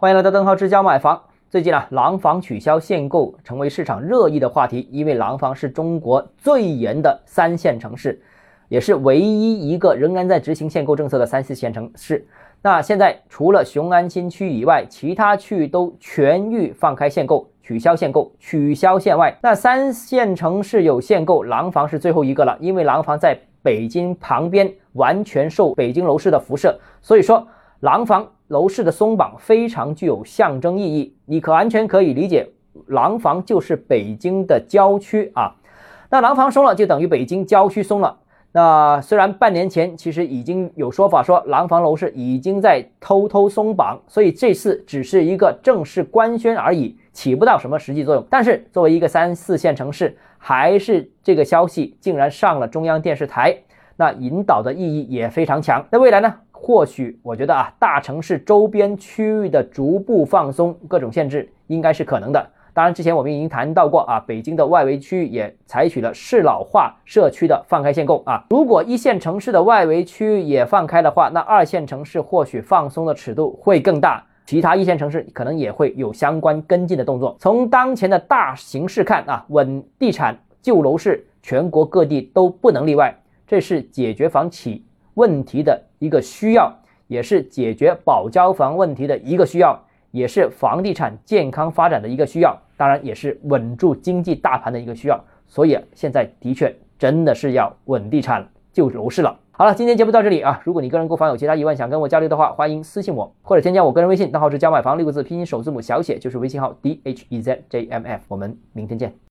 欢迎来到邓浩之家买房。最近啊，廊坊取消限购成为市场热议的话题，因为廊坊是中国最严的三线城市，也是唯一一个仍然在执行限购政策的三四线城市。那现在除了雄安新区以外，其他区域都全域放开限购，取消限购，取消限外。那三线城市有限购，廊坊是最后一个了，因为廊坊在北京旁边，完全受北京楼市的辐射，所以说廊坊。楼市的松绑非常具有象征意义，你可完全可以理解，廊坊就是北京的郊区啊。那廊坊松了，就等于北京郊区松了。那虽然半年前其实已经有说法说廊坊楼市已经在偷偷松绑，所以这次只是一个正式官宣而已，起不到什么实际作用。但是作为一个三四线城市，还是这个消息竟然上了中央电视台，那引导的意义也非常强。那未来呢？或许我觉得啊，大城市周边区域的逐步放松各种限制应该是可能的。当然，之前我们已经谈到过啊，北京的外围区域也采取了适老化社区的放开限购啊。如果一线城市的外围区域也放开的话，那二线城市或许放松的尺度会更大，其他一线城市可能也会有相关跟进的动作。从当前的大形势看啊，稳地产、救楼市，全国各地都不能例外，这是解决房企。问题的一个需要，也是解决保交房问题的一个需要，也是房地产健康发展的一个需要，当然也是稳住经济大盘的一个需要。所以现在的确真的是要稳地产、救楼市了。好了，今天节目到这里啊。如果你个人购房有其他疑问想跟我交流的话，欢迎私信我或者添加我个人微信，账号是教买房六个字拼音首字母小写就是微信号 d h e z j m f。我们明天见。